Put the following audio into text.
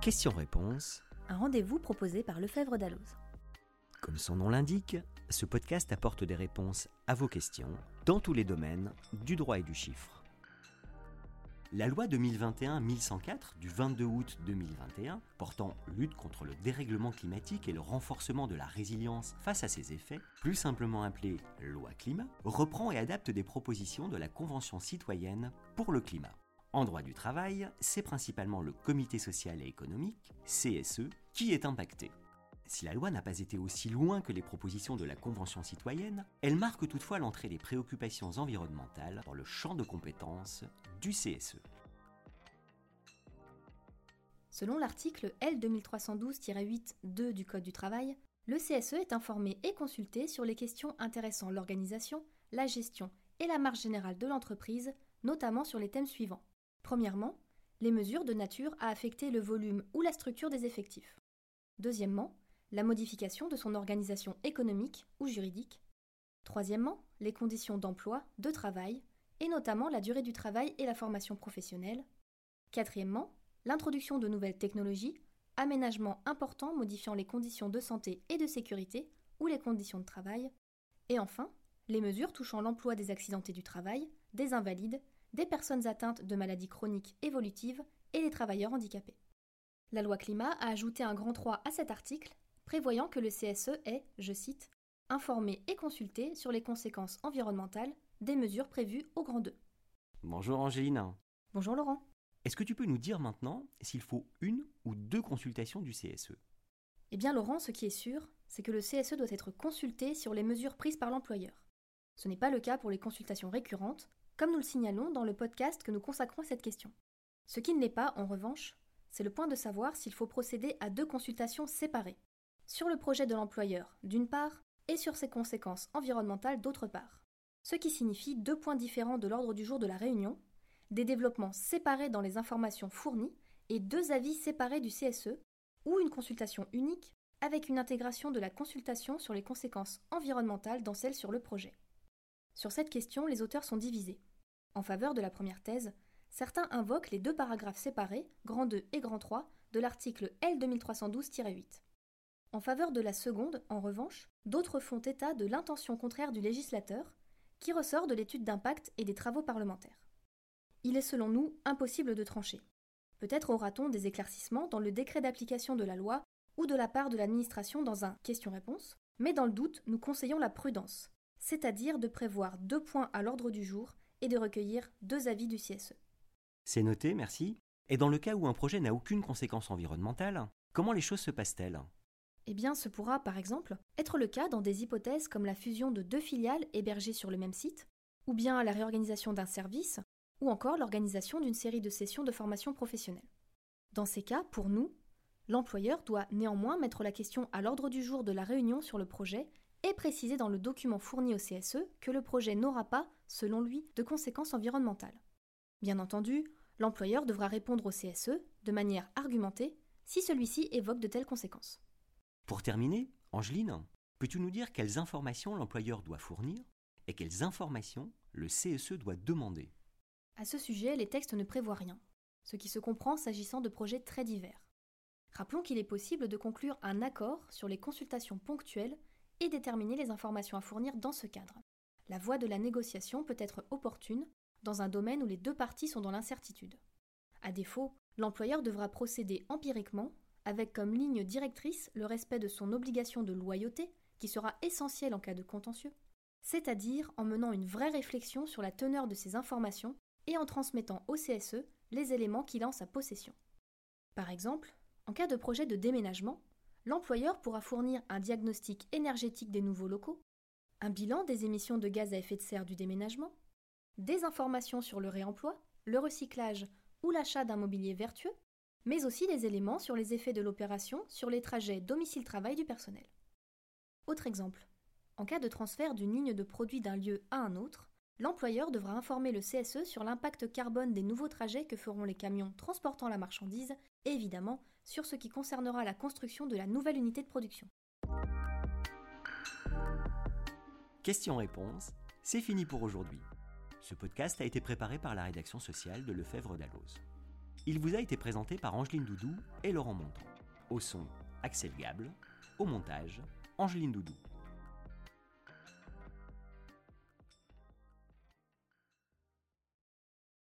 Question-réponse. Un rendez-vous proposé par Lefebvre Dalloz. Comme son nom l'indique, ce podcast apporte des réponses à vos questions dans tous les domaines du droit et du chiffre. La loi 2021-1104 du 22 août 2021 portant lutte contre le dérèglement climatique et le renforcement de la résilience face à ses effets, plus simplement appelée loi climat, reprend et adapte des propositions de la Convention citoyenne pour le climat. En droit du travail, c'est principalement le comité social et économique, CSE, qui est impacté. Si la loi n'a pas été aussi loin que les propositions de la Convention citoyenne, elle marque toutefois l'entrée des préoccupations environnementales dans le champ de compétences du CSE. Selon l'article L2312-8-2 du Code du travail, le CSE est informé et consulté sur les questions intéressant l'organisation, la gestion et la marge générale de l'entreprise, notamment sur les thèmes suivants. Premièrement, les mesures de nature à affecter le volume ou la structure des effectifs. Deuxièmement, la modification de son organisation économique ou juridique. Troisièmement, les conditions d'emploi, de travail, et notamment la durée du travail et la formation professionnelle. Quatrièmement, l'introduction de nouvelles technologies, aménagements importants modifiant les conditions de santé et de sécurité ou les conditions de travail. Et enfin, les mesures touchant l'emploi des accidentés du travail, des invalides, des personnes atteintes de maladies chroniques évolutives et des travailleurs handicapés. La loi climat a ajouté un grand 3 à cet article prévoyant que le CSE est, je cite, informé et consulté sur les conséquences environnementales des mesures prévues au grand 2. Bonjour Angéline. Bonjour Laurent. Est-ce que tu peux nous dire maintenant s'il faut une ou deux consultations du CSE Eh bien Laurent, ce qui est sûr, c'est que le CSE doit être consulté sur les mesures prises par l'employeur. Ce n'est pas le cas pour les consultations récurrentes, comme nous le signalons dans le podcast que nous consacrons à cette question. Ce qui ne l'est pas, en revanche, c'est le point de savoir s'il faut procéder à deux consultations séparées sur le projet de l'employeur d'une part et sur ses conséquences environnementales d'autre part. Ce qui signifie deux points différents de l'ordre du jour de la réunion, des développements séparés dans les informations fournies et deux avis séparés du CSE, ou une consultation unique avec une intégration de la consultation sur les conséquences environnementales dans celle sur le projet. Sur cette question, les auteurs sont divisés. En faveur de la première thèse, certains invoquent les deux paragraphes séparés, grand 2 et grand 3, de l'article L2312-8. En faveur de la seconde, en revanche, d'autres font état de l'intention contraire du législateur, qui ressort de l'étude d'impact et des travaux parlementaires. Il est selon nous impossible de trancher. Peut-être aura-t-on des éclaircissements dans le décret d'application de la loi ou de la part de l'administration dans un question-réponse, mais dans le doute, nous conseillons la prudence, c'est-à-dire de prévoir deux points à l'ordre du jour et de recueillir deux avis du CSE. C'est noté, merci. Et dans le cas où un projet n'a aucune conséquence environnementale, comment les choses se passent-elles? Eh bien, ce pourra, par exemple, être le cas dans des hypothèses comme la fusion de deux filiales hébergées sur le même site, ou bien la réorganisation d'un service, ou encore l'organisation d'une série de sessions de formation professionnelle. Dans ces cas, pour nous, l'employeur doit néanmoins mettre la question à l'ordre du jour de la réunion sur le projet et préciser dans le document fourni au CSE que le projet n'aura pas, selon lui, de conséquences environnementales. Bien entendu, l'employeur devra répondre au CSE de manière argumentée si celui-ci évoque de telles conséquences. Pour terminer, Angeline, peux-tu nous dire quelles informations l'employeur doit fournir et quelles informations le CSE doit demander? À ce sujet, les textes ne prévoient rien, ce qui se comprend s'agissant de projets très divers. Rappelons qu'il est possible de conclure un accord sur les consultations ponctuelles et déterminer les informations à fournir dans ce cadre. La voie de la négociation peut être opportune dans un domaine où les deux parties sont dans l'incertitude. À défaut, l'employeur devra procéder empiriquement avec comme ligne directrice le respect de son obligation de loyauté, qui sera essentielle en cas de contentieux, c'est-à-dire en menant une vraie réflexion sur la teneur de ces informations et en transmettant au CSE les éléments qu'il a en sa possession. Par exemple, en cas de projet de déménagement, l'employeur pourra fournir un diagnostic énergétique des nouveaux locaux, un bilan des émissions de gaz à effet de serre du déménagement, des informations sur le réemploi, le recyclage ou l'achat d'un mobilier vertueux, mais aussi des éléments sur les effets de l'opération sur les trajets domicile-travail du personnel. Autre exemple. En cas de transfert d'une ligne de produit d'un lieu à un autre, l'employeur devra informer le CSE sur l'impact carbone des nouveaux trajets que feront les camions transportant la marchandise et évidemment sur ce qui concernera la construction de la nouvelle unité de production. Question-réponse, c'est fini pour aujourd'hui. Ce podcast a été préparé par la rédaction sociale de Lefebvre Dalloz. Il vous a été présenté par Angeline Doudou et Laurent Montant. Au son, Axel Gable. Au montage, Angeline Doudou.